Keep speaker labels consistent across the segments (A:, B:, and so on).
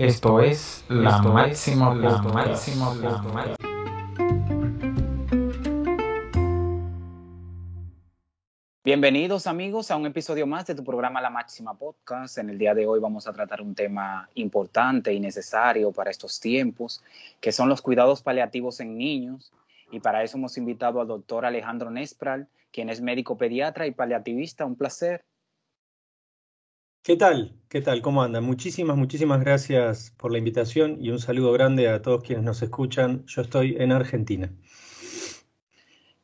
A: Esto es la máxima, la máxima, la máxima.
B: Bienvenidos amigos a un episodio más de tu programa La Máxima Podcast. En el día de hoy vamos a tratar un tema importante y necesario para estos tiempos, que son los cuidados paliativos en niños. Y para eso hemos invitado al doctor Alejandro Nespral, quien es médico pediatra y paliativista. Un placer.
C: ¿Qué tal? ¿Qué tal? ¿Cómo andan? Muchísimas, muchísimas gracias por la invitación y un saludo grande a todos quienes nos escuchan. Yo estoy en Argentina.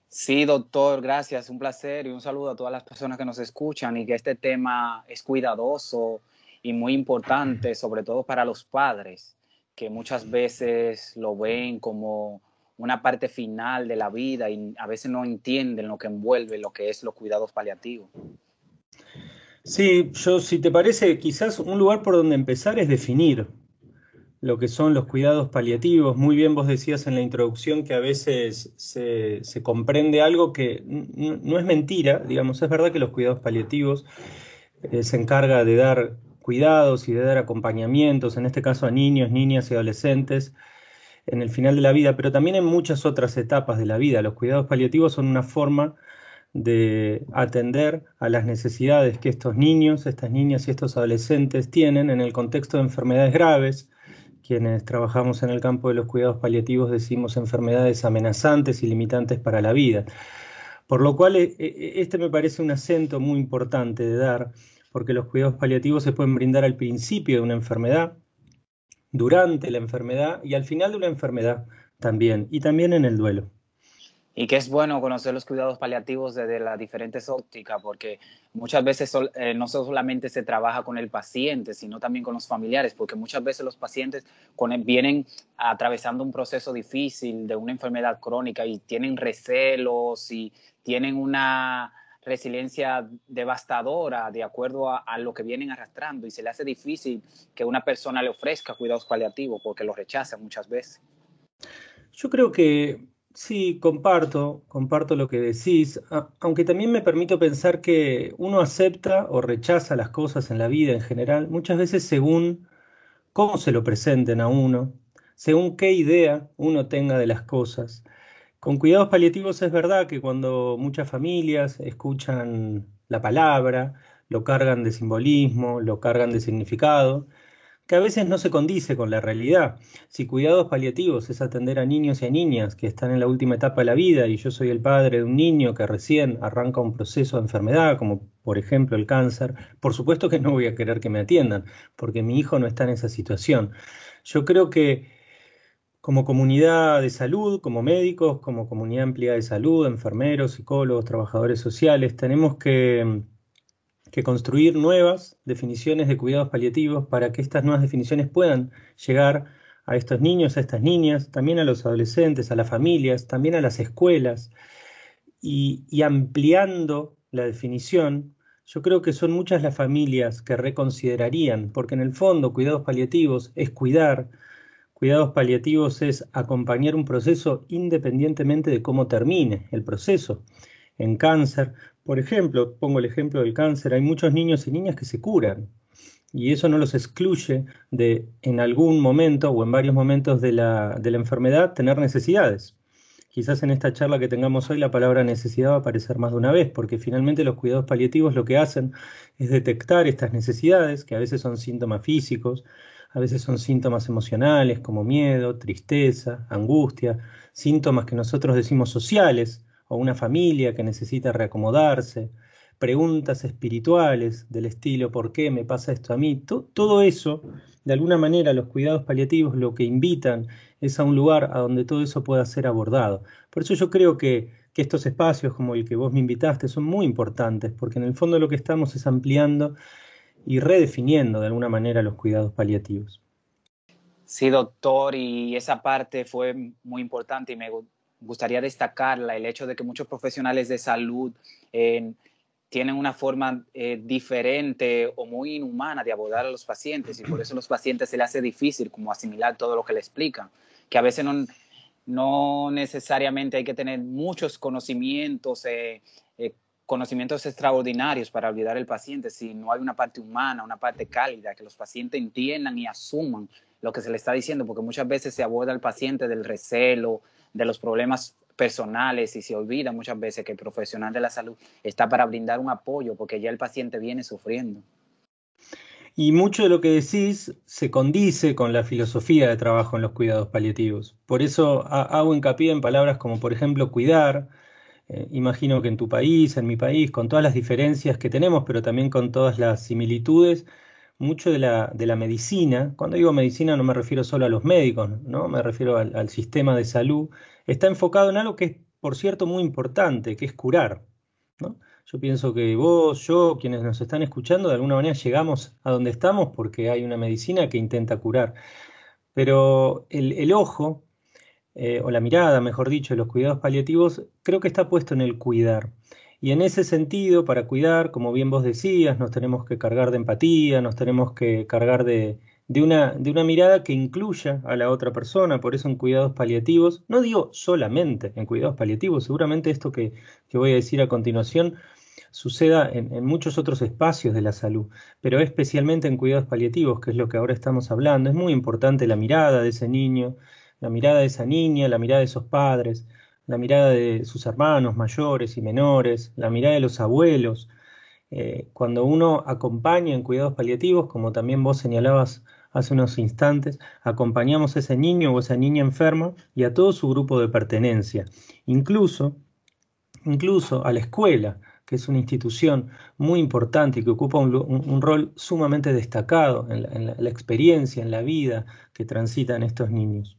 B: Sí, doctor, gracias, un placer y un saludo a todas las personas que nos escuchan y que este tema es cuidadoso y muy importante, sobre todo para los padres, que muchas veces lo ven como una parte final de la vida y a veces no entienden lo que envuelve lo que es los cuidados paliativos.
C: Sí, yo si te parece, quizás un lugar por donde empezar es definir lo que son los cuidados paliativos. Muy bien vos decías en la introducción que a veces se, comprende algo que no es mentira, digamos, es verdad que los cuidados paliativos eh, se encarga de dar cuidados y de dar acompañamientos, en este caso a niños, niñas y adolescentes en el final de la vida, pero también en muchas otras etapas de la vida. Los cuidados paliativos son una forma de atender a las necesidades que estos niños, estas niñas y estos adolescentes tienen en el contexto de enfermedades graves. Quienes trabajamos en el campo de los cuidados paliativos decimos enfermedades amenazantes y limitantes para la vida. Por lo cual, e, e, este me parece un acento muy importante de dar, porque los cuidados paliativos se pueden brindar al principio de una enfermedad, durante la enfermedad y al final de una enfermedad también, y también en el duelo.
B: Y que es bueno conocer los cuidados paliativos desde las diferentes ópticas, porque muchas veces eh, no solamente se trabaja con el paciente, sino también con los familiares, porque muchas veces los pacientes vienen atravesando un proceso difícil de una enfermedad crónica y tienen recelos y tienen una resiliencia devastadora de acuerdo a, a, lo que vienen arrastrando y se le hace difícil que una persona le ofrezca cuidados paliativos porque lo rechaza muchas veces.
C: Yo creo que Sí, comparto, comparto lo que decís, aunque también me permito pensar que uno acepta o rechaza las cosas en la vida en general, muchas veces según cómo se lo presenten a uno, según qué idea uno tenga de las cosas. Con cuidados paliativos es verdad que cuando muchas familias escuchan la palabra, lo cargan de simbolismo, lo cargan de significado, que a veces no se condice con la realidad. Si cuidados paliativos es atender a niños y a niñas que están en la última etapa de la vida y yo soy el padre de un niño que recién arranca un proceso de enfermedad, como por ejemplo el cáncer, por supuesto que no voy a querer que me atiendan, porque mi hijo no está en esa situación. Yo creo que como comunidad de salud, como médicos, como comunidad amplia de salud, enfermeros, psicólogos, trabajadores sociales, tenemos que que construir nuevas definiciones de cuidados paliativos para que estas nuevas definiciones puedan llegar a estos niños, a estas niñas, también a los adolescentes, a las familias, también a las escuelas. Y, ampliando la definición, yo creo que son muchas las familias que reconsiderarían, porque en el fondo cuidados paliativos es cuidar, cuidados paliativos es acompañar un proceso independientemente de cómo termine el proceso. En cáncer, por ejemplo, pongo el ejemplo del cáncer, hay muchos niños y niñas que se curan y eso no los excluye de en algún momento o en varios momentos de la, de la enfermedad tener necesidades. Quizás en esta charla que tengamos hoy la palabra necesidad va a aparecer más de una vez, porque finalmente los cuidados paliativos lo que hacen es detectar estas necesidades, que a veces son síntomas físicos, a veces son síntomas emocionales como miedo, tristeza, angustia, síntomas que nosotros decimos sociales, o una familia que necesita reacomodarse, preguntas espirituales del estilo ¿por qué me pasa esto a mí? todo eso, de alguna manera, los cuidados paliativos lo que invitan es a un lugar a donde todo eso pueda ser abordado. Por eso yo creo que, que estos espacios como el que vos me invitaste son muy importantes, porque en el fondo lo que estamos es ampliando y redefiniendo de alguna manera los cuidados paliativos.
B: Sí, doctor, y esa parte fue muy importante y me, gustaría destacarla, el hecho de que muchos profesionales de salud eh, tienen una forma eh, diferente o muy inhumana de abordar a los pacientes y por eso a los pacientes se les hace difícil como asimilar todo lo que le explican, que a veces no, no necesariamente hay que tener muchos conocimientos eh, conocimientos extraordinarios para olvidar al paciente si no hay una parte humana, una parte cálida, que los pacientes entiendan y asuman lo que se le está diciendo, porque muchas veces se aborda al paciente del recelo, de los problemas personales y se olvida muchas veces que el profesional de la salud está para brindar un apoyo porque ya el paciente viene sufriendo.
C: Y mucho de lo que decís se condice con la filosofía de trabajo en los cuidados paliativos. Por eso hago hincapié en palabras como, por ejemplo, cuidar, eh, imagino que en tu país, en mi país, con todas las diferencias que tenemos, pero también con todas las similitudes, mucho de la, de la medicina, cuando digo medicina no me refiero solo a los médicos, ¿no? me refiero al, sistema de salud, está enfocado en algo que es, por cierto, muy importante, que es curar. Yo pienso que vos, yo, quienes nos están escuchando, de alguna manera llegamos a donde estamos porque hay una medicina que intenta curar. Pero el, el ojo, eh, o la mirada, mejor dicho, de los cuidados paliativos, creo que está puesto en el cuidar. Y en ese sentido, para cuidar, como bien vos decías, nos tenemos que cargar de empatía, nos tenemos que cargar de, una, de una mirada que incluya a la otra persona, por eso en cuidados paliativos, no digo solamente en cuidados paliativos, seguramente esto que, voy a decir a continuación suceda en, en, muchos otros espacios de la salud, pero especialmente en cuidados paliativos, que es lo que ahora estamos hablando. Es muy importante la mirada de ese niño, la mirada de esa niña, la mirada de esos padres, la mirada de sus hermanos mayores y menores, la mirada de los abuelos. Eh, cuando uno acompaña en cuidados paliativos, como también vos señalabas hace unos instantes, acompañamos a ese niño o esa niña enferma y a todo su grupo de pertenencia, incluso, incluso a la escuela, que es una institución muy importante y que ocupa un, rol sumamente destacado en la experiencia, en la vida que transitan estos niños.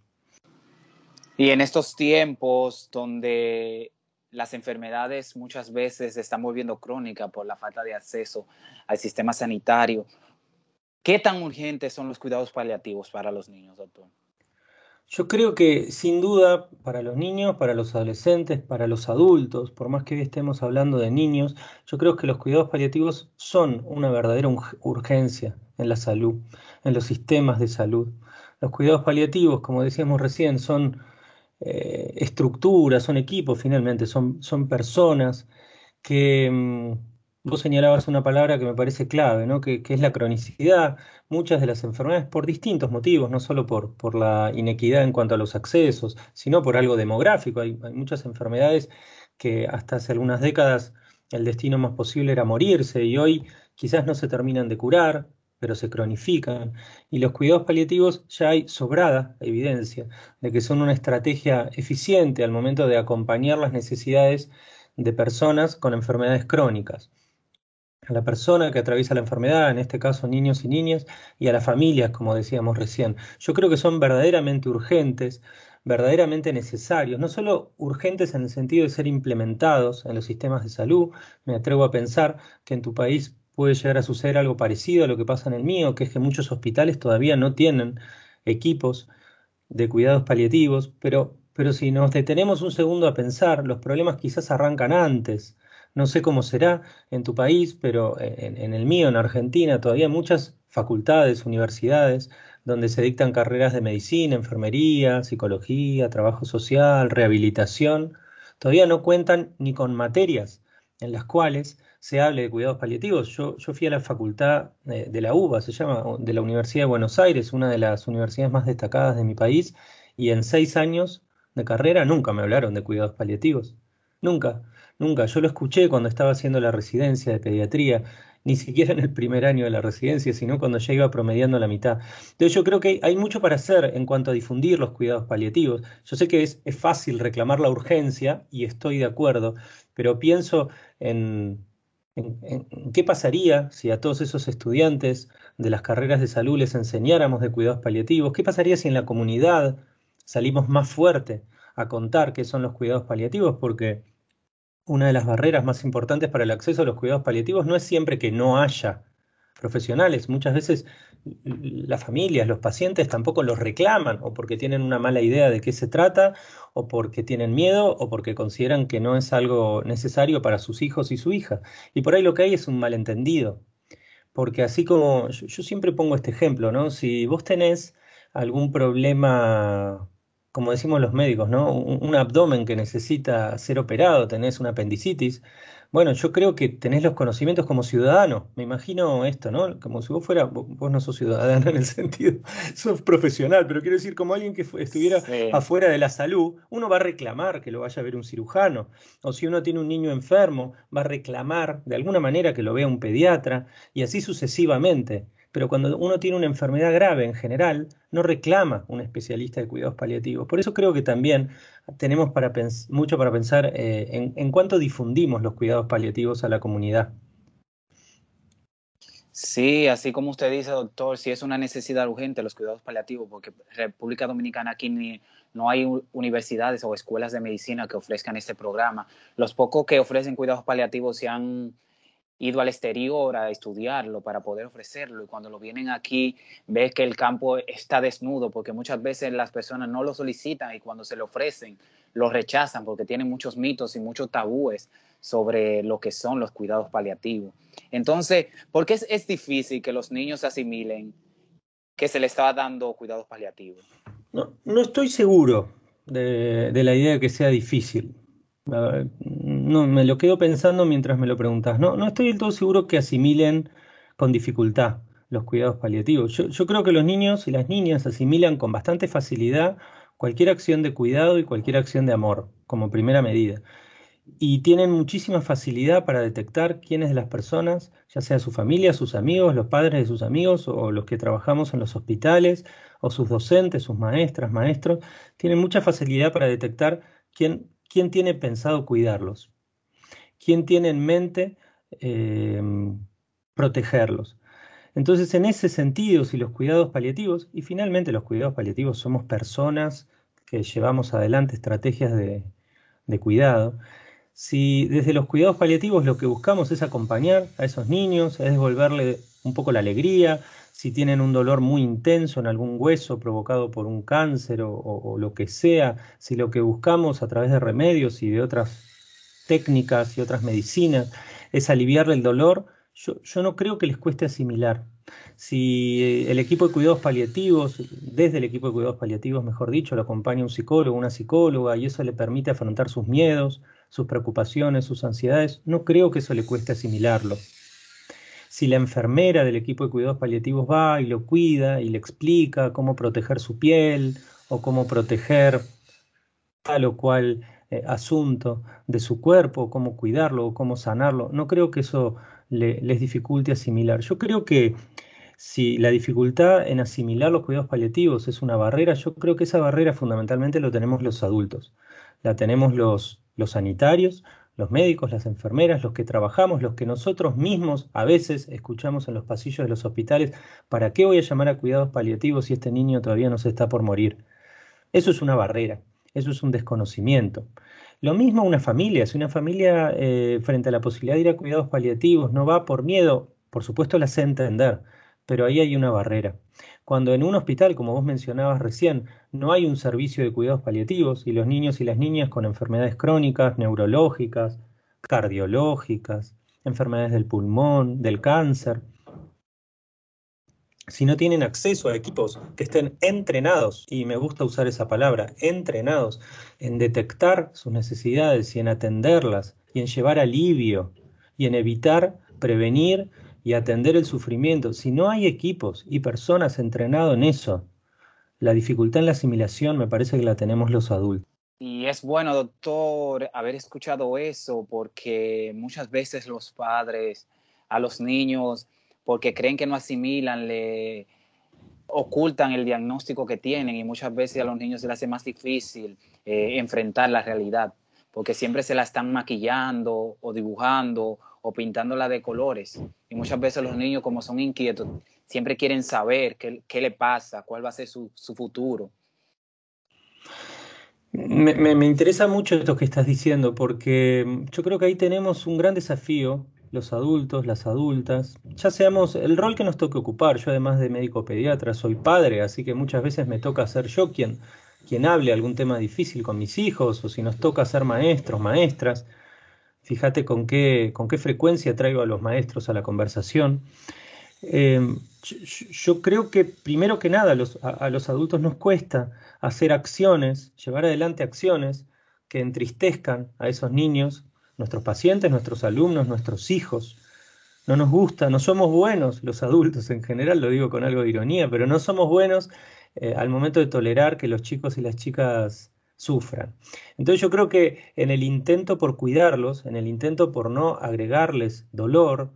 B: Y en estos tiempos donde las enfermedades muchas veces se están volviendo crónicas por la falta de acceso al sistema sanitario, ¿qué tan urgentes son los cuidados paliativos para los niños, doctor?
C: Yo creo que sin duda para los niños, para los adolescentes, para los adultos, por más que hoy estemos hablando de niños, yo creo que los cuidados paliativos son una verdadera urgencia en la salud, en los sistemas de salud. Los cuidados paliativos, como decíamos recién, son eh, estructuras, son equipos finalmente, son, son personas que mm, vos señalabas una palabra que me parece clave, ¿no? que, es la cronicidad. Muchas de las enfermedades, por distintos motivos, no solo por, por la inequidad en cuanto a los accesos, sino por algo demográfico. Hay muchas enfermedades que hasta hace algunas décadas el destino más posible era morirse y hoy quizás no se terminan de curar, pero se cronifican. Y los cuidados paliativos ya hay sobrada evidencia de que son una estrategia eficiente al momento de acompañar las necesidades de personas con enfermedades crónicas. A la persona que atraviesa la enfermedad, en este caso niños y niñas, y a las familias, como decíamos recién. Yo creo que son verdaderamente urgentes, verdaderamente necesarios, no solo urgentes en el sentido de ser implementados en los sistemas de salud, me atrevo a pensar que en tu país puede llegar a suceder algo parecido a lo que pasa en el mío, que es que muchos hospitales todavía no tienen equipos de cuidados paliativos, pero, pero si nos detenemos un segundo a pensar, los problemas quizás arrancan antes. No sé cómo será en tu país, pero en, en el mío, en Argentina, todavía muchas facultades, universidades, donde se dictan carreras de medicina, enfermería, psicología, trabajo social, rehabilitación, todavía no cuentan ni con materias en las cuales se hable de cuidados paliativos. Yo, yo fui a la facultad de, la UBA, se llama, de la Universidad de Buenos Aires, una de las universidades más destacadas de mi país, y en seis años de carrera nunca me hablaron de cuidados paliativos. Nunca, nunca. Yo lo escuché cuando estaba haciendo la residencia de pediatría, ni siquiera en el primer año de la residencia, sino cuando ya iba promediando la mitad. Entonces yo creo que hay mucho para hacer en cuanto a difundir los cuidados paliativos. Yo sé que es, es fácil reclamar la urgencia y estoy de acuerdo, pero pienso en, ¿Qué pasaría si a todos esos estudiantes de las carreras de salud les enseñáramos de cuidados paliativos? ¿Qué pasaría si en la comunidad salimos más fuerte a contar qué son los cuidados paliativos? Porque una de las barreras más importantes para el acceso a los cuidados paliativos no es siempre que no haya profesionales. Muchas veces las familias, los pacientes tampoco los reclaman o porque tienen una mala idea de qué se trata o porque tienen miedo o porque consideran que no es algo necesario para sus hijos y su hija. Y por ahí lo que hay es un malentendido. Porque así como yo, siempre pongo este ejemplo, ¿no? Si vos tenés algún problema como decimos los médicos, ¿no? Un, abdomen que necesita ser operado, tenés una apendicitis, Bueno, yo creo que tenés los conocimientos como ciudadano. Me imagino esto, ¿no? Como si vos fuera, vos no sos ciudadano en el sentido, sos profesional, pero quiero decir, como alguien que estuviera afuera de la salud, uno va a reclamar que lo vaya a ver un cirujano. O si uno tiene un niño enfermo, va a reclamar de alguna manera que lo vea un pediatra, y así sucesivamente pero cuando uno tiene una enfermedad grave en general, no reclama un especialista de cuidados paliativos. Por eso creo que también tenemos para mucho para pensar eh, en, cuánto difundimos los cuidados paliativos a la comunidad.
B: Sí, así como usted dice, doctor, si es una necesidad urgente los cuidados paliativos, porque República Dominicana aquí no hay universidades o escuelas de medicina que ofrezcan este programa. Los pocos que ofrecen cuidados paliativos se han ido al exterior a estudiarlo para poder ofrecerlo y cuando lo vienen aquí ves que el campo está desnudo porque muchas veces las personas no lo solicitan y cuando se lo ofrecen lo rechazan porque tienen muchos mitos y muchos tabúes sobre lo que son los cuidados paliativos. Entonces, ¿por qué es, difícil que los niños asimilen que se les está dando cuidados paliativos?
C: No, no estoy seguro de, de la idea de que sea difícil no, me lo quedo pensando mientras me lo preguntas. No, no estoy del todo seguro que asimilen con dificultad los cuidados paliativos. Yo, creo que los niños y las niñas asimilan con bastante facilidad cualquier acción de cuidado y cualquier acción de amor como primera medida. Y tienen muchísima facilidad para detectar quiénes de las personas, ya sea su familia, sus amigos, los padres de sus amigos o los que trabajamos en los hospitales o sus docentes, sus maestras, maestros, tienen mucha facilidad para detectar quién ¿Quién tiene pensado cuidarlos? ¿Quién tiene en mente em, protegerlos? Entonces, en ese sentido, si los cuidados paliativos, y finalmente los cuidados paliativos somos personas que llevamos adelante estrategias de, de cuidado, si desde los cuidados paliativos lo que buscamos es acompañar a esos niños, es devolverle un poco la alegría, si tienen un dolor muy intenso en algún hueso provocado por un cáncer o, lo que sea, si lo que buscamos a través de remedios y de otras técnicas y otras medicinas es aliviarle el dolor, yo, no creo que les cueste asimilar. Si el equipo de cuidados paliativos, desde el equipo de cuidados paliativos, mejor dicho, lo acompaña un psicólogo, una psicóloga, y eso le permite afrontar sus miedos, sus preocupaciones, sus ansiedades, no creo que eso le cueste asimilarlo si la enfermera del equipo de cuidados paliativos va y lo cuida y le explica cómo proteger su piel o cómo proteger tal o cual eh, asunto de su cuerpo, cómo cuidarlo o cómo sanarlo, no creo que eso les dificulte asimilar. Yo creo que si la dificultad en asimilar los cuidados paliativos es una barrera, yo creo que esa barrera fundamentalmente lo tenemos los adultos, la tenemos los, los sanitarios, los médicos, las enfermeras, los que trabajamos, los que nosotros mismos a veces escuchamos en los pasillos de los hospitales, ¿para qué voy a llamar a cuidados paliativos si este niño todavía no se está por morir? Eso es una barrera, eso es un desconocimiento. Lo mismo una familia, si una familia eh, frente a la posibilidad de ir a cuidados paliativos no va por miedo, por supuesto la sé entender, pero ahí hay una barrera. Cuando en un hospital, como vos mencionabas recién, no hay un servicio de cuidados paliativos y los niños y las niñas con enfermedades crónicas, neurológicas, cardiológicas, enfermedades del pulmón, del cáncer, si no tienen acceso a equipos que estén entrenados, y me gusta usar esa palabra, entrenados en detectar sus necesidades y en atenderlas, y en llevar alivio, y en evitar, prevenir y atender el sufrimiento, si no hay equipos y personas entrenados en eso, la dificultad en la asimilación me parece que la tenemos los adultos.
B: Y es bueno, doctor, haber escuchado eso porque muchas veces los padres a los niños, porque creen que no asimilan, le ocultan el diagnóstico que tienen y muchas veces a los niños se les hace más difícil eh, enfrentar la realidad, porque siempre se la están maquillando o dibujando o pintándola de colores. Y muchas veces los niños, como son inquietos, siempre quieren saber qué, qué le pasa, cuál va a ser su, su futuro.
C: Me, me, interesa mucho esto que estás diciendo, porque yo creo que ahí tenemos un gran desafío, los adultos, las adultas, ya seamos el rol que nos toque ocupar. Yo además de médico pediatra soy padre, así que muchas veces me toca ser yo quien, quien hable algún tema difícil con mis hijos, o si nos toca ser maestros, maestras. Fíjate con qué, con qué frecuencia traigo a los maestros a la conversación. Em, yo, creo que primero que nada a, los adultos nos cuesta hacer acciones, llevar adelante acciones que entristezcan a esos niños nuestros pacientes, nuestros alumnos, nuestros hijos. No nos gusta, no somos buenos los adultos en general, lo digo con algo de ironía, pero no somos buenos eh, al momento de tolerar que los chicos y las chicas sufran. Entonces yo creo que en el intento por cuidarlos, en el intento por no agregarles dolor,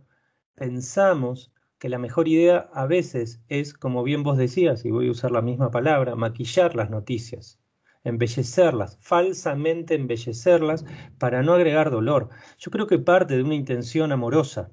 C: pensamos que la mejor idea a veces es, como bien vos decías, y voy a usar la misma palabra, maquillar las noticias, embellecerlas, falsamente embellecerlas para no agregar dolor. Yo creo que parte de una intención amorosa.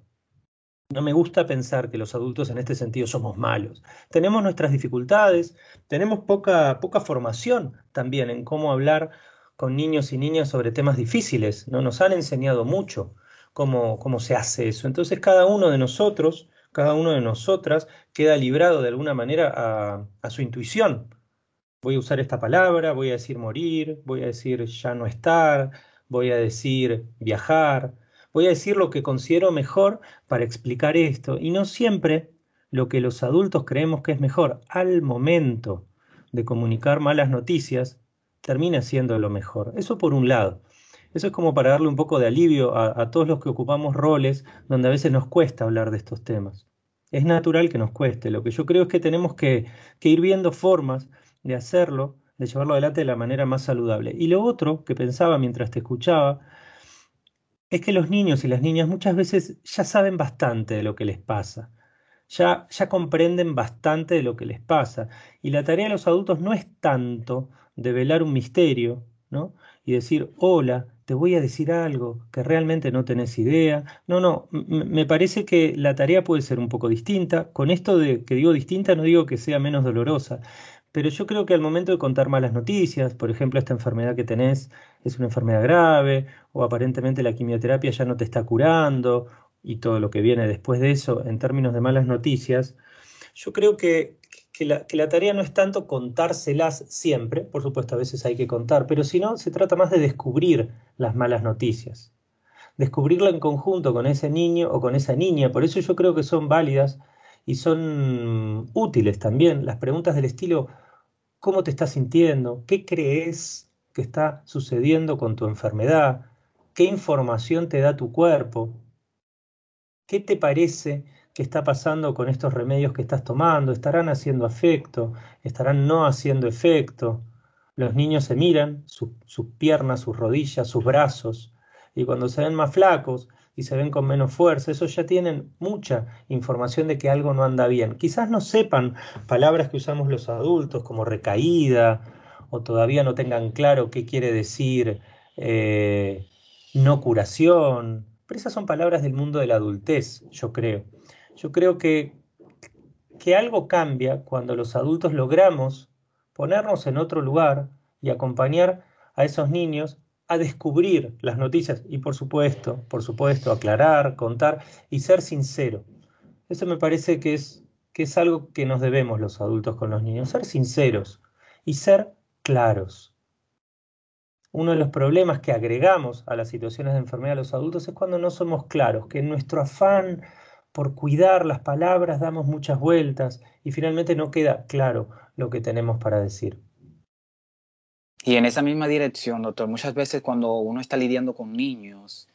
C: No me gusta pensar que los adultos en este sentido somos malos. Tenemos nuestras dificultades, tenemos poca, poca formación también en cómo hablar con niños y niñas sobre temas difíciles. ¿no? Nos han enseñado mucho cómo, cómo se hace eso. Entonces cada uno de nosotros, cada uno de nosotras queda librado de alguna manera a, a su intuición. Voy a usar esta palabra, voy a decir morir, voy a decir ya no estar, voy a decir viajar, Voy a decir lo que considero mejor para explicar esto y no siempre lo que los adultos creemos que es mejor al momento de comunicar malas noticias termina siendo lo mejor. Eso por un lado. Eso es como para darle un poco de alivio a, todos los que ocupamos roles donde a veces nos cuesta hablar de estos temas. Es natural que nos cueste. Lo que yo creo es que tenemos que, que ir viendo formas de hacerlo, de llevarlo adelante de la manera más saludable. Y lo otro que pensaba mientras te escuchaba es que los niños y las niñas muchas veces ya saben bastante de lo que les pasa, ya, ya comprenden bastante de lo que les pasa. Y la tarea de los adultos no es tanto develar un misterio, ¿no? Y decir, hola, te voy a decir algo que realmente no tenés idea. No, no, me parece que la tarea puede ser un poco distinta. Con esto de que digo distinta no digo que sea menos dolorosa, pero yo creo que al momento de contar malas noticias, por ejemplo, esta enfermedad que tenés es una enfermedad grave, o aparentemente la quimioterapia ya no te está curando, y todo lo que viene después de eso en términos de malas noticias, yo creo que, la, que la tarea no es tanto contárselas siempre, por supuesto a veces hay que contar, pero si no, se trata más de descubrir las malas noticias, descubrirla en conjunto con ese niño o con esa niña, por eso yo creo que son válidas y son útiles también las preguntas del estilo, ¿cómo te estás sintiendo? ¿Qué crees que está sucediendo con tu enfermedad? ¿Qué información te da tu cuerpo? ¿Qué te parece que está pasando con estos remedios que estás tomando? ¿Estarán haciendo efecto? ¿Estarán no haciendo efecto? Los niños se miran, sus piernas, sus rodillas, sus brazos, y cuando se ven más flacos, y se ven con menos fuerza, eso ya tienen mucha información de que algo no anda bien. Quizás no sepan palabras que usamos los adultos como recaída o todavía no tengan claro qué quiere decir eh, no curación, pero esas son palabras del mundo de la adultez, yo creo. Yo creo que, que algo cambia cuando los adultos logramos ponernos en otro lugar y acompañar a esos niños a descubrir las noticias y por supuesto, por supuesto, aclarar, contar y ser sincero. Eso me parece que es, que es algo que nos debemos los adultos con los niños, ser sinceros y ser claros. Uno de los problemas que agregamos a las situaciones de enfermedad de los adultos es cuando no somos claros, que en nuestro afán por cuidar las palabras damos muchas vueltas y finalmente no queda claro lo que tenemos para decir.
B: Y en esa misma dirección, doctor, muchas veces cuando uno está lidiando con niños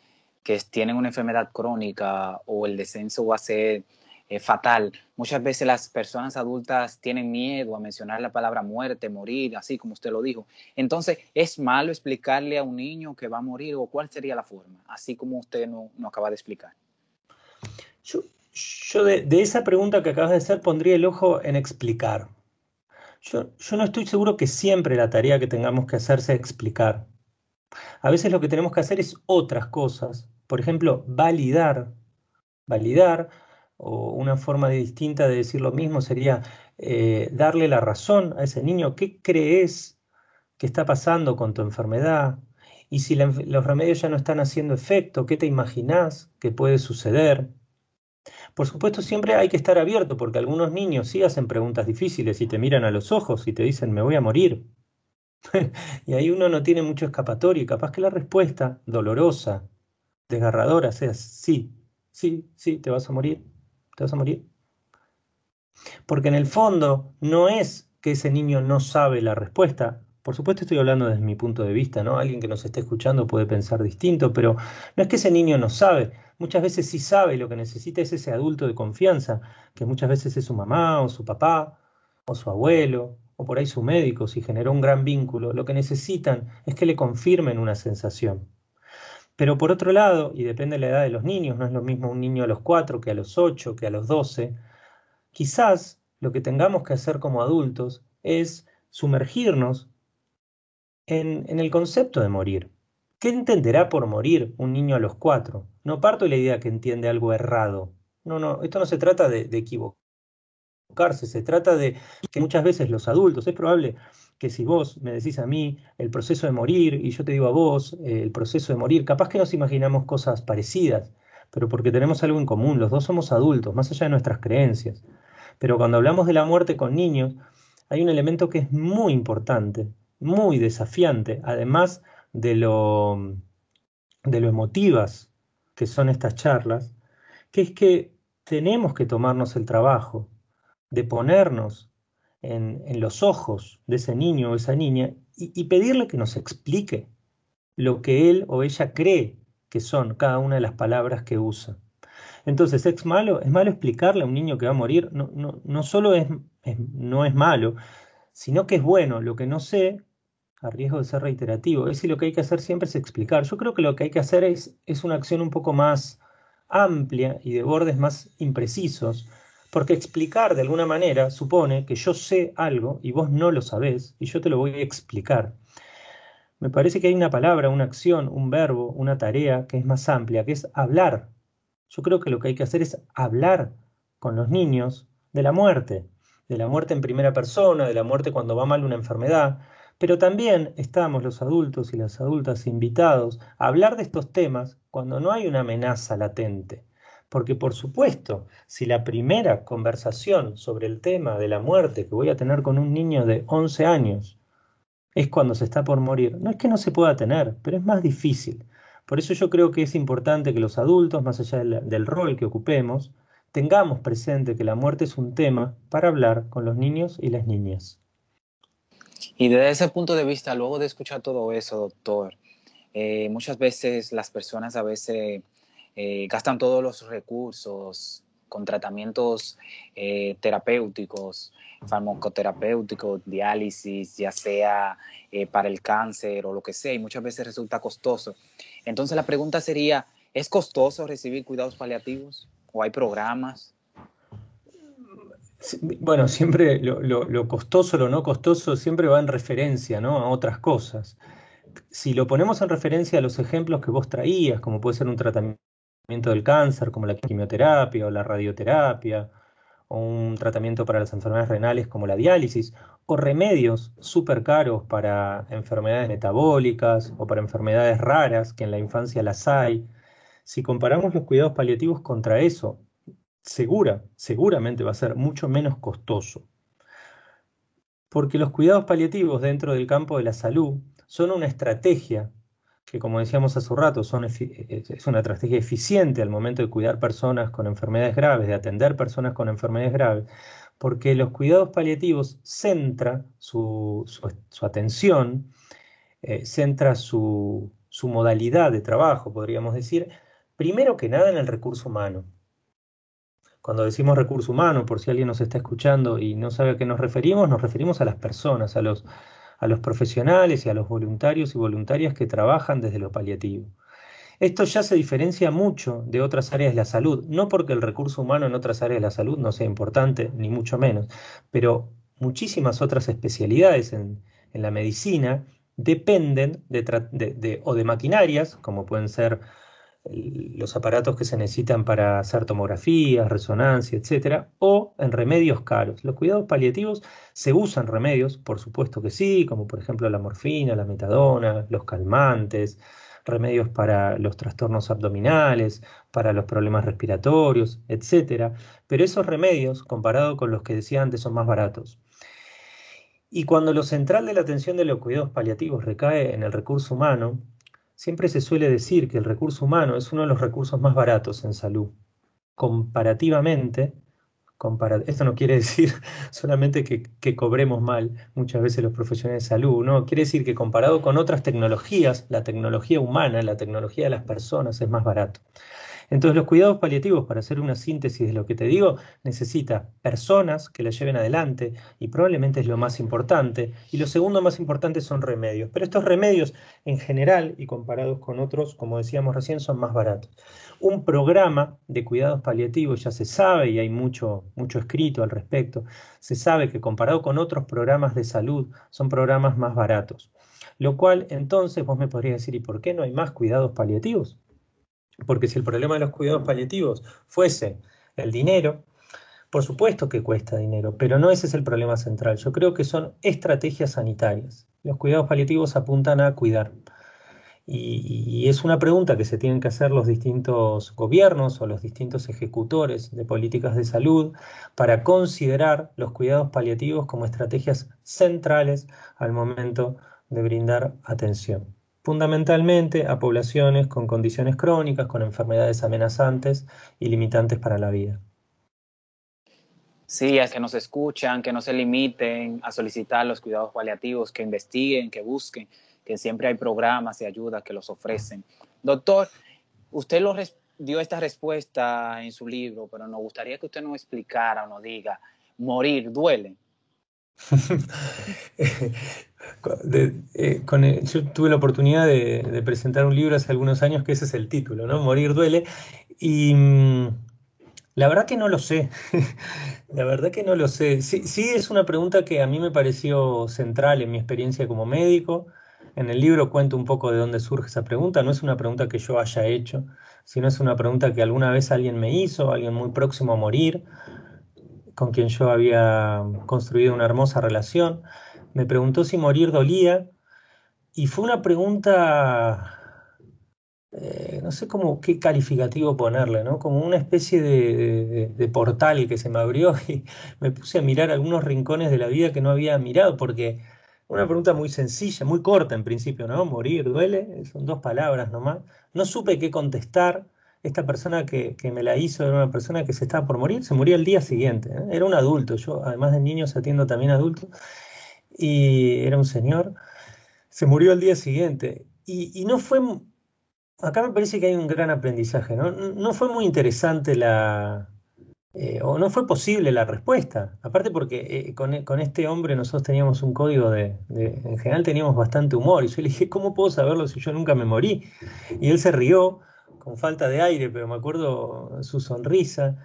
B: que tienen una enfermedad crónica o el descenso va a ser eh, fatal, muchas veces las personas adultas tienen miedo a mencionar la palabra muerte, morir, así como usted lo dijo. Entonces, ¿es malo explicarle a un niño que va a morir o cuál sería la forma? Así como usted no, no acaba de explicar.
C: Yo, yo de, de esa pregunta que acabas de hacer pondría el ojo en explicar. Yo, no estoy seguro que siempre la tarea que tengamos que hacer sea explicar. A veces lo que tenemos que hacer es otras cosas. Por ejemplo, validar. Validar, o una forma distinta de decir lo mismo sería eh, darle la razón a ese niño. ¿Qué crees que está pasando con tu enfermedad? Y si los remedios ya no están haciendo efecto, ¿qué te imaginas que puede suceder? Por supuesto, siempre hay que estar abierto porque algunos niños sí hacen preguntas difíciles y te miran a los ojos y te dicen, me voy a morir. y ahí uno no tiene mucho escapatorio y capaz que la respuesta dolorosa, desgarradora, sea sí, sí, sí, te vas a morir, te vas a morir. Porque en el fondo no es que ese niño no sabe la respuesta, Por supuesto estoy hablando desde mi punto de vista, ¿no? Alguien que nos esté escuchando puede pensar distinto, pero no es que ese niño no sabe, muchas veces sí sabe, lo que necesita es ese adulto de confianza, que muchas veces es su mamá o su papá o su abuelo o por ahí su médico, si generó un gran vínculo, lo que necesitan es que le confirmen una sensación. Pero por otro lado, y depende de la edad de los niños, no es lo mismo un niño a los 4 que a los 8, que a los 12, quizás lo que tengamos que hacer como adultos es sumergirnos en, el concepto de morir. ¿Qué entenderá por morir un niño a los 4? No parto de la idea que entiende algo errado. No, no, esto no se trata de, de equivocarse, se trata de que muchas veces los adultos, es probable que si vos me decís a mí el proceso de morir y yo te digo a vos eh, el proceso de morir, capaz que nos imaginamos cosas parecidas, pero porque tenemos algo en común, los dos somos adultos, más allá de nuestras creencias. Pero cuando hablamos de la muerte con niños, hay un elemento que es muy importante, muy desafiante, además de lo, de lo emotivas que son estas charlas, que es que tenemos que tomarnos el trabajo de ponernos en, los ojos de ese niño o esa niña y, pedirle que nos explique lo que él o ella cree que son cada una de las palabras que usa. Entonces, ¿es malo? Es malo explicarle a un niño que va a morir. No solo es, no es malo, sino que es bueno. Lo que no sé, a riesgo de ser reiterativo, es si lo que hay que hacer siempre es explicar. Yo creo que lo que hay que hacer es, es una acción un poco más amplia y de bordes más imprecisos, porque explicar de alguna manera supone que yo sé algo y vos no lo sabés y yo te lo voy a explicar. Me parece que hay una palabra, una acción, un verbo, una tarea que es más amplia, que es hablar. Yo creo que lo que hay que hacer es hablar con los niños de la muerte, de la muerte en primera persona, de la muerte cuando va mal una enfermedad, pero también estamos los adultos y las adultas invitados a hablar de estos temas cuando no hay una amenaza latente. Porque por supuesto, si la primera conversación sobre el tema de la muerte que voy a tener con un niño de 11 años es cuando se está por morir, no es que no se pueda tener, pero es más difícil. Por eso yo creo que es importante que los adultos, más allá del, rol que ocupemos, tengamos presente que la muerte es un tema para hablar con los niños y las niñas.
B: Y desde ese punto de vista, luego de escuchar todo eso, doctor, eh, muchas veces las personas a veces eh, gastan todos los recursos con tratamientos eh, terapéuticos, farmacoterapéuticos, diálisis, ya sea eh, para el cáncer o lo que sea, y muchas veces resulta costoso. Entonces la pregunta sería, ¿es costoso recibir cuidados paliativos o hay programas?
C: Bueno, siempre lo, lo, costoso, lo no costoso, siempre va en referencia ¿no? a otras cosas. Si lo ponemos en referencia a los ejemplos que vos traías, como puede ser un tratamiento del cáncer, como la quimioterapia o la radioterapia, o un tratamiento para las enfermedades renales como la diálisis, o remedios súper caros para enfermedades metabólicas o para enfermedades raras que en la infancia las hay. Si comparamos los cuidados paliativos contra eso, segura, seguramente va a ser mucho menos costoso. Porque los cuidados paliativos dentro del campo de la salud son una estrategia que como decíamos hace un rato, es una estrategia eficiente al momento de cuidar personas con enfermedades graves, de atender personas con enfermedades graves, porque los cuidados paliativos centra su, atención, eh, centra su modalidad de trabajo, podríamos decir, primero que nada en el recurso humano. Cuando decimos recurso humano, por si alguien nos está escuchando y no sabe a qué nos referimos, nos referimos a las personas, a los, a los profesionales y a los voluntarios y voluntarias que trabajan desde lo paliativo. Esto ya se diferencia mucho de otras áreas de la salud, no porque el recurso humano en otras áreas de la salud no sea importante, ni mucho menos, pero muchísimas otras especialidades en, la medicina dependen de, o de maquinarias, como pueden ser los aparatos que se necesitan para hacer tomografías, resonancia, etcétera, o en remedios caros. Los cuidados paliativos se usan remedios, por supuesto que sí, como por ejemplo la morfina, la metadona, los calmantes, remedios para los trastornos abdominales, para los problemas respiratorios, etcétera, pero esos remedios, comparado con los que decía antes, son más baratos. Y cuando lo central de la atención de los cuidados paliativos recae en el recurso humano, Siempre se suele decir que el recurso humano es uno de los recursos más baratos en salud, comparativamente Esto no quiere decir solamente que, que, cobremos mal muchas veces los profesionales de salud, no, quiere decir que comparado con otras tecnologías, la tecnología humana, la tecnología de las personas es más barato. Entonces los cuidados paliativos, para hacer una síntesis de lo que te digo, necesita personas que la lleven adelante y probablemente es lo más importante. Y lo segundo más importante son remedios. Pero estos remedios en general y comparados con otros, como decíamos recién, son más baratos. Un programa de cuidados paliativos ya se sabe y hay mucho, mucho escrito al respecto. Se sabe que comparado con otros programas de salud son programas más baratos. Lo cual entonces vos me podrías decir, ¿y por qué no hay más cuidados paliativos? Porque si el problema de los cuidados paliativos fuese el dinero, por supuesto que cuesta dinero, pero no ese es el problema central. Yo creo que son estrategias sanitarias. Los cuidados paliativos apuntan a cuidar. Y, es una pregunta que se tienen que hacer los distintos gobiernos o los distintos ejecutores de políticas de salud para considerar los cuidados paliativos como estrategias centrales al momento de brindar atención fundamentalmente a poblaciones con condiciones crónicas, con enfermedades amenazantes y limitantes para la vida.
B: Sí, es que nos escuchan, que no se limiten a solicitar los cuidados paliativos, que investiguen, que busquen, que siempre hay programas y ayudas que los ofrecen. Doctor, usted lo dio esta respuesta en su libro, pero nos gustaría que usted nos explicara o nos diga, ¿morir duele?
C: Eh, con yo tuve la oportunidad de, presentar un libro hace algunos años que ese es el título, ¿no? Morir duele. Y mm, la verdad que no lo sé. la verdad que no lo sé. Sí, sí, es una pregunta que a mí me pareció central en mi experiencia como médico. En el libro cuento un poco de dónde surge esa pregunta. No es una pregunta que yo haya hecho, sino es una pregunta que alguna vez alguien me hizo, alguien muy próximo a morir con quien yo había construido una hermosa relación, me preguntó si morir dolía y fue una pregunta, eh, no sé cómo, qué calificativo ponerle, ¿no? Como una especie de, portal que se me abrió y me puse a mirar algunos rincones de la vida que no había mirado, porque una pregunta muy sencilla, muy corta en principio, ¿no? Morir duele, son dos palabras nomás. No supe qué contestar esta persona que, me la hizo era una persona que se estaba por morir, se murió el día siguiente. ¿eh? Era un adulto, yo además de niños atiendo también adultos, y era un señor, se murió el día siguiente. Y, no fue, acá me parece que hay un gran aprendizaje, ¿no? No fue muy interesante la, eh, o no fue posible la respuesta. Aparte porque eh, con, con, este hombre nosotros teníamos un código de, de, en general teníamos bastante humor, y yo le dije, ¿cómo puedo saberlo si yo nunca me morí? Y él se rió con falta de aire, pero me acuerdo su sonrisa.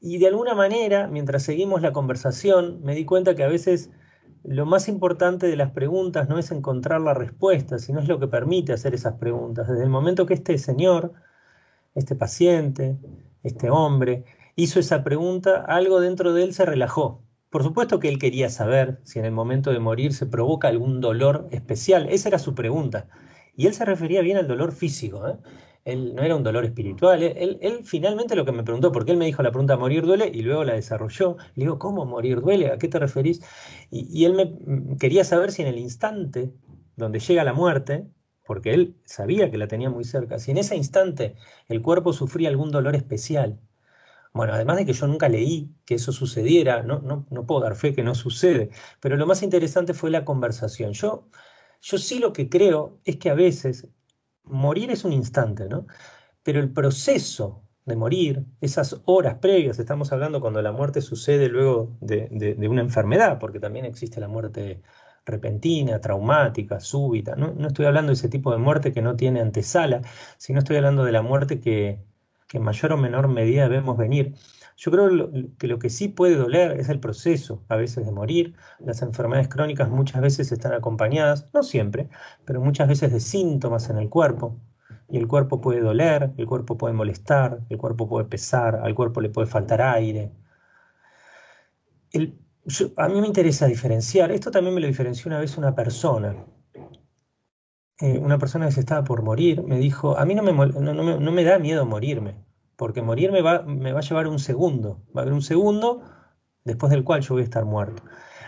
C: Y de alguna manera, mientras seguimos la conversación, me di cuenta que a veces lo más importante de las preguntas no es encontrar la respuesta, sino es lo que permite hacer esas preguntas. Desde el momento que este señor, este paciente, este hombre, hizo esa pregunta, algo dentro de él se relajó. Por supuesto que él quería saber si en el momento de morir se provoca algún dolor especial. Esa era su pregunta. Y él se refería bien al dolor físico. ¿eh? Él no era un dolor espiritual, él, él, finalmente lo que me preguntó, porque él me dijo la pregunta morir duele y luego la desarrolló, le digo, ¿cómo morir duele? ¿A qué te referís? Y, él me mm, quería saber si en el instante donde llega la muerte, porque él sabía que la tenía muy cerca, si en ese instante el cuerpo sufría algún dolor especial. Bueno, además de que yo nunca leí que eso sucediera, no, no, no puedo dar fe que no sucede, pero lo más interesante fue la conversación. Yo, yo sí lo que creo es que a veces morir es un instante, ¿no? Pero el proceso de morir, esas horas previas, estamos hablando cuando la muerte sucede luego de, una enfermedad, porque también existe la muerte repentina, traumática, súbita. No, estoy hablando de ese tipo de muerte que no tiene antesala, sino estoy hablando de la muerte que, que en mayor o menor medida vemos venir. Yo creo que lo que sí puede doler es el proceso a veces de morir. Las enfermedades crónicas muchas veces están acompañadas, no siempre, pero muchas veces de síntomas en el cuerpo. Y el cuerpo puede doler, el cuerpo puede molestar, el cuerpo puede pesar, al cuerpo le puede faltar aire. a mí me interesa diferenciar, esto también me lo diferenció una vez una persona. Eh, una persona que se estaba por morir me dijo, a mí no me, no me da miedo morirme, porque morir me va, me va a llevar un segundo, va a haber un segundo después del cual yo voy a estar muerto.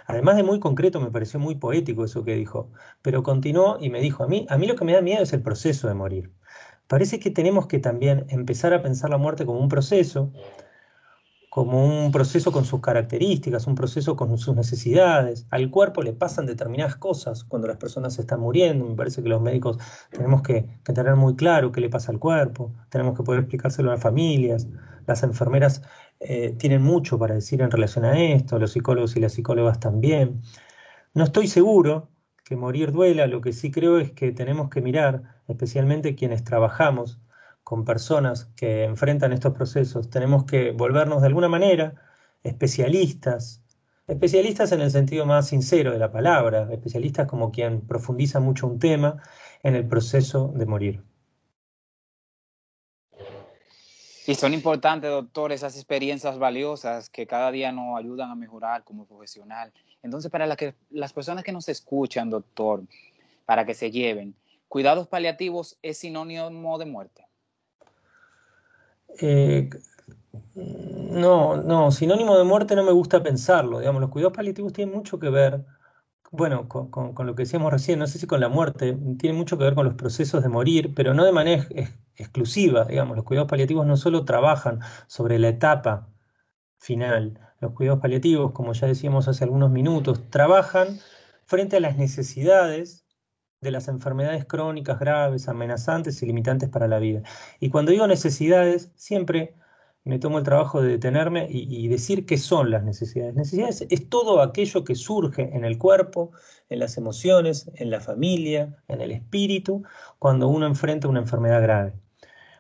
C: Además de muy concreto, me pareció muy poético eso que dijo, pero continuó y me dijo, a mí, a mí lo que me da miedo es el proceso de morir. Parece que tenemos que también empezar a pensar la muerte como un proceso, como un proceso con sus características, un proceso con sus necesidades. Al cuerpo le pasan determinadas cosas cuando las personas están muriendo. Me parece que los médicos tenemos que, tener muy claro qué le pasa al cuerpo, tenemos que poder explicárselo a las familias. Las enfermeras eh, tienen mucho para decir en relación a esto, los psicólogos y las psicólogas también. No estoy seguro que morir duela, lo que sí creo es que tenemos que mirar, especialmente quienes trabajamos con personas que enfrentan estos procesos, tenemos que volvernos de alguna manera especialistas, especialistas en el sentido más sincero de la palabra, especialistas como quien profundiza mucho un tema en el proceso de morir.
B: Y son importantes, doctor, esas experiencias valiosas que cada día nos ayudan a mejorar como profesional. Entonces, para que, las personas que nos escuchan, doctor, para que se lleven, cuidados paliativos es sinónimo de muerte.
C: Eh, no, no, sinónimo de muerte no me gusta pensarlo. Digamos, los cuidados paliativos tienen mucho que ver, bueno, con, lo que decíamos recién, no sé si con la muerte, tiene mucho que ver con los procesos de morir, pero no de manera exclusiva. Digamos, los cuidados paliativos no solo trabajan sobre la etapa final, los cuidados paliativos, como ya decíamos hace algunos minutos, trabajan frente a las necesidades de las enfermedades crónicas graves, amenazantes y limitantes para la vida. Y cuando digo necesidades, siempre me tomo el trabajo de detenerme y, decir qué son las necesidades. Necesidades es todo aquello que surge en el cuerpo, en las emociones, en la familia, en el espíritu, cuando uno enfrenta una enfermedad grave.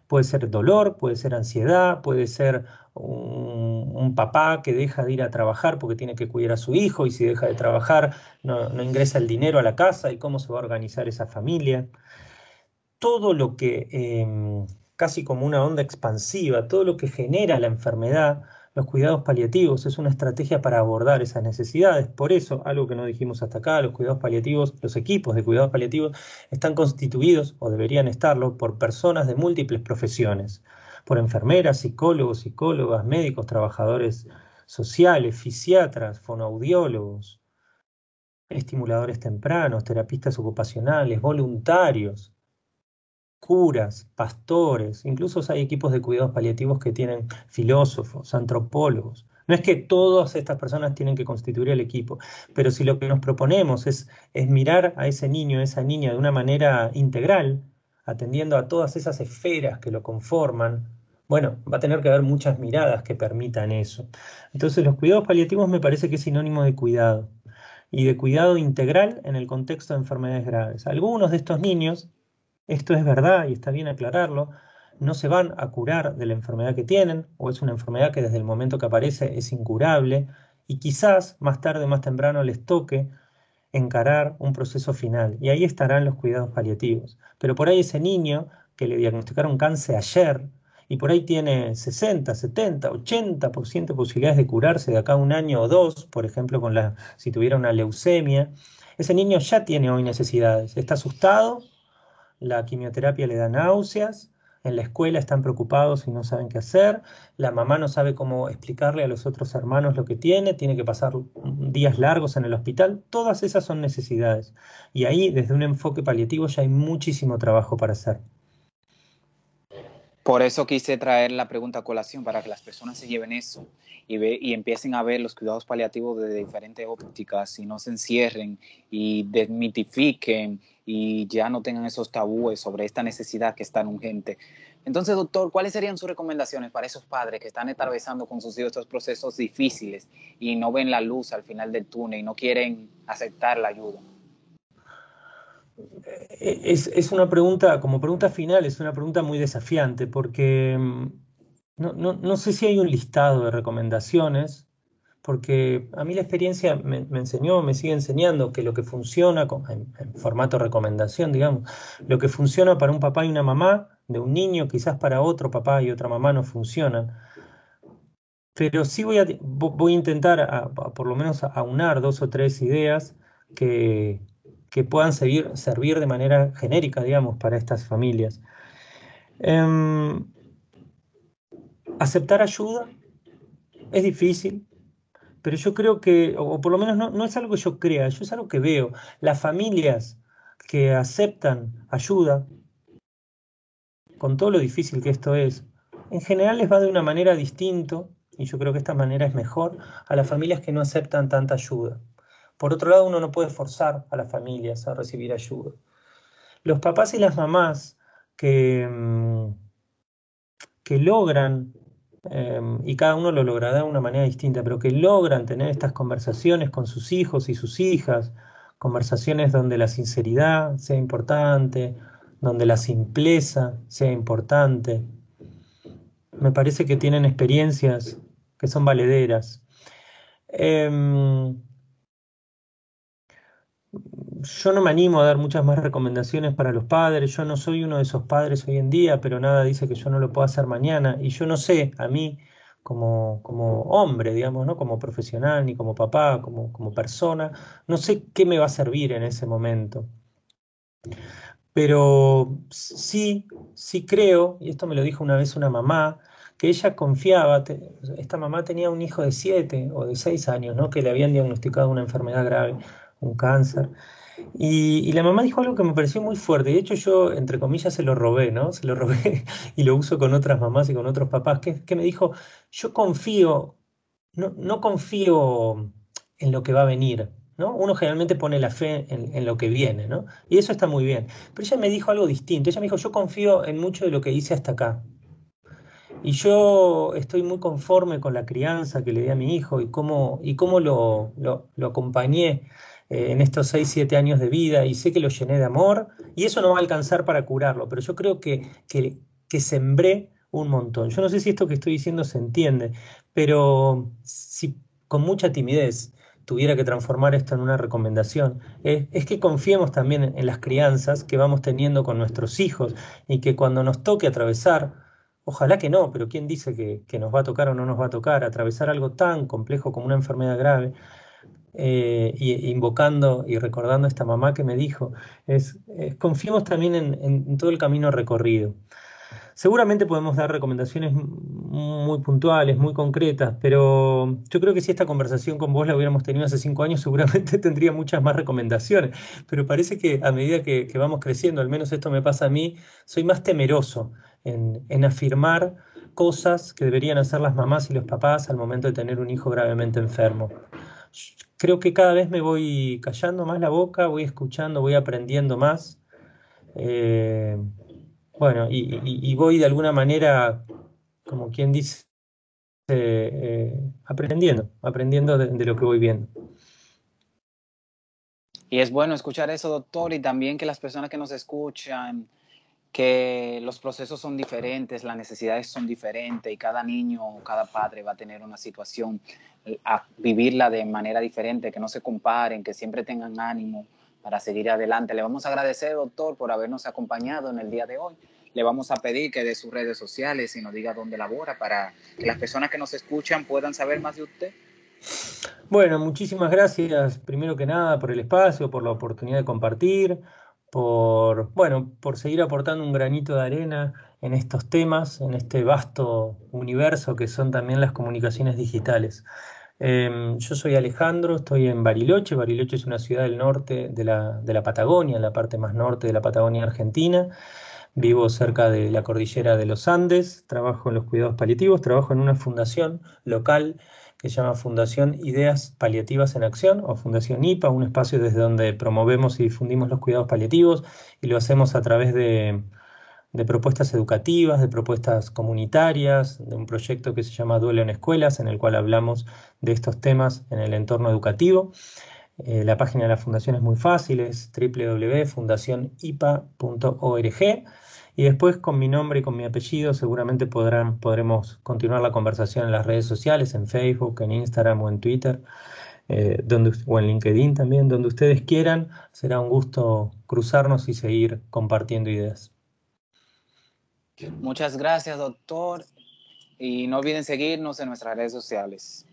C: Puede ser dolor, puede ser ansiedad, puede ser un, papá que deja de ir a trabajar porque tiene que cuidar a su hijo y si deja de trabajar no, ingresa el dinero a la casa y cómo se va a organizar esa familia. Todo lo que, em, casi como una onda expansiva, todo lo que genera la enfermedad, los cuidados paliativos es una estrategia para abordar esas necesidades. Por eso, algo que no dijimos hasta acá, los cuidados paliativos, los equipos de cuidados paliativos están constituidos o deberían estarlo por personas de múltiples profesiones por enfermeras, psicólogos, psicólogas, médicos, trabajadores sociales, fisiatras, fonoaudiólogos, estimuladores tempranos, terapistas ocupacionales, voluntarios, curas, pastores, incluso hay equipos de cuidados paliativos que tienen filósofos, antropólogos. No es que todas estas personas tienen que constituir el equipo, pero si lo que nos proponemos es, es mirar a ese niño, a esa niña de una manera integral, atendiendo a todas esas esferas que lo conforman, bueno, va a tener que haber muchas miradas que permitan eso. Entonces los cuidados paliativos me parece que es sinónimo de cuidado y de cuidado integral en el contexto de enfermedades graves. Algunos de estos niños, esto es verdad y está bien aclararlo, no se van a curar de la enfermedad que tienen o es una enfermedad que desde el momento que aparece es incurable y quizás más tarde o más temprano les toque encarar un proceso final y ahí estarán los cuidados paliativos. Pero por ahí ese niño que le diagnosticaron cáncer ayer y por ahí tiene 60, 70, 80% de posibilidades de curarse de acá a un año o dos, por ejemplo, con la, si tuviera una leucemia, ese niño ya tiene hoy necesidades. Está asustado, la quimioterapia le da náuseas, en la escuela están preocupados y no saben qué hacer, la mamá no sabe cómo explicarle a los otros hermanos lo que tiene, tiene que pasar días largos en el hospital, todas esas son necesidades. Y ahí, desde un enfoque paliativo, ya hay muchísimo trabajo para hacer.
B: Por eso quise traer la pregunta a colación, para que las personas se lleven eso y, ve, y empiecen a ver los cuidados paliativos desde diferentes ópticas y no se encierren y desmitifiquen y ya no tengan esos tabúes sobre esta necesidad que es tan urgente. Entonces, doctor, ¿cuáles serían sus recomendaciones para esos padres que están atravesando con sus hijos estos procesos difíciles y no ven la luz al final del túnel y no quieren aceptar la ayuda?
C: Es, una pregunta, como pregunta final, es una pregunta muy desafiante porque mm, no, sé si hay un listado de recomendaciones, porque a mí la experiencia me, enseñó, me sigue enseñando que lo que funciona en, en, formato recomendación, digamos, lo que funciona para un papá y una mamá de un niño, quizás para otro papá y otra mamá no funcionan. Pero sí voy a, voy a intentar por lo menos aunar dos o tres ideas que, que puedan servir, de manera genérica, digamos, para estas familias. Em, aceptar ayuda es difícil, pero yo creo que, o por lo menos no, no es algo que yo crea, yo es algo que veo. Las familias que aceptan ayuda, con todo lo difícil que esto es, en general les va de una manera distinta y yo creo que esta manera es mejor, a las familias que no aceptan tanta ayuda. Por otro lado, uno no puede forzar a las familias a recibir ayuda. Los papás y las mamás que, mm, que logran, em, y cada uno lo logrará de una manera distinta, pero que logran tener estas conversaciones con sus hijos y sus hijas, conversaciones donde la sinceridad sea importante, donde la simpleza sea importante. Me parece que tienen experiencias que son valederas. Em, yo no me animo a dar muchas más recomendaciones para los padres. Yo no soy uno de esos padres hoy en día, pero nada dice que yo no lo pueda hacer mañana. Y yo no sé, a mí, como, como hombre, digamos, ¿no? Como profesional, ni como papá, como, como persona, no sé qué me va a servir en ese momento. Pero sí, sí creo, y esto me lo dijo una vez una mamá, que ella confiaba, esta mamá tenía un hijo de siete o de seis años, ¿no? que le habían diagnosticado una enfermedad grave, un cáncer. Y, la mamá dijo algo que me pareció muy fuerte. De hecho, yo, entre comillas, se lo robé, ¿no? Se lo robé y lo uso con otras mamás y con otros papás, que, que me dijo, yo confío, no, no, confío en lo que va a venir, ¿no? Uno generalmente pone la fe en, en, lo que viene, ¿no? Y eso está muy bien. Pero ella me dijo algo distinto. Ella me dijo, yo confío en mucho de lo que hice hasta acá. Y yo estoy muy conforme con la crianza que le di a mi hijo y cómo, y cómo lo, lo acompañé eh, en estos 6, 7 años de vida y sé que lo llené de amor y eso no va a alcanzar para curarlo, pero yo creo que, que, sembré un montón. Yo no sé si esto que estoy diciendo se entiende, pero si con mucha timidez tuviera que transformar esto en una recomendación, es, es que confiemos también en, en, las crianzas que vamos teniendo con nuestros hijos y que cuando nos toque atravesar, ojalá que no, pero ¿quién dice que, que nos va a tocar o no nos va a tocar? Atravesar algo tan complejo como una enfermedad grave, eh, y invocando y recordando a esta mamá que me dijo, es, confiemos también en, todo el camino recorrido. Seguramente podemos dar recomendaciones muy puntuales, muy concretas, pero yo creo que si esta conversación con vos la hubiéramos tenido hace cinco años, seguramente tendría muchas más recomendaciones. Pero parece que a medida que, vamos creciendo, al menos esto me pasa a mí, soy más temeroso en, en afirmar cosas que deberían hacer las mamás y los papás al momento de tener un hijo gravemente enfermo creo que cada vez me voy callando más la boca, voy escuchando, voy aprendiendo más. Eh, bueno, y, voy de alguna manera, como quien dice, eh, aprendiendo, aprendiendo de, lo que voy viendo.
B: Y es bueno escuchar eso, doctor, y también que las personas que nos escuchan, que los procesos son diferentes, las necesidades son diferentes y cada niño o cada padre va a tener una situación a vivirla de manera diferente, que no se comparen, que siempre tengan ánimo para seguir adelante. Le vamos a agradecer, doctor, por habernos acompañado en el día de hoy. Le vamos a pedir que dé sus redes sociales y nos diga dónde labora para que las personas que nos escuchan puedan saber más de usted.
C: Bueno, muchísimas gracias, primero que nada, por el espacio, por la oportunidad de compartir, por, bueno, por seguir aportando un granito de arena en estos temas, en este vasto universo que son también las comunicaciones digitales. Em, yo soy Alejandro, estoy en Bariloche. Bariloche es una ciudad del norte de la, de la Patagonia, la parte más norte de la Patagonia Argentina. Vivo cerca de la cordillera de los Andes, trabajo en los cuidados paliativos, trabajo en una fundación local que se llama Fundación Ideas Paliativas en Acción o Fundación IPA, un espacio desde donde promovemos y difundimos los cuidados paliativos y lo hacemos a través de de propuestas educativas, de propuestas comunitarias, de un proyecto que se llama Duelo en Escuelas, en el cual hablamos de estos temas en el entorno educativo. Eh, la página de la fundación es muy fácil, es www.fundacionipa.org y después con mi nombre y con mi apellido seguramente podrán, podremos continuar la conversación en las redes sociales, en Facebook, en Instagram o en Twitter. Eh, donde, o en LinkedIn también, donde ustedes quieran. Será un gusto cruzarnos y seguir compartiendo ideas.
B: Muchas gracias, doctor. Y no olviden seguirnos en nuestras redes sociales.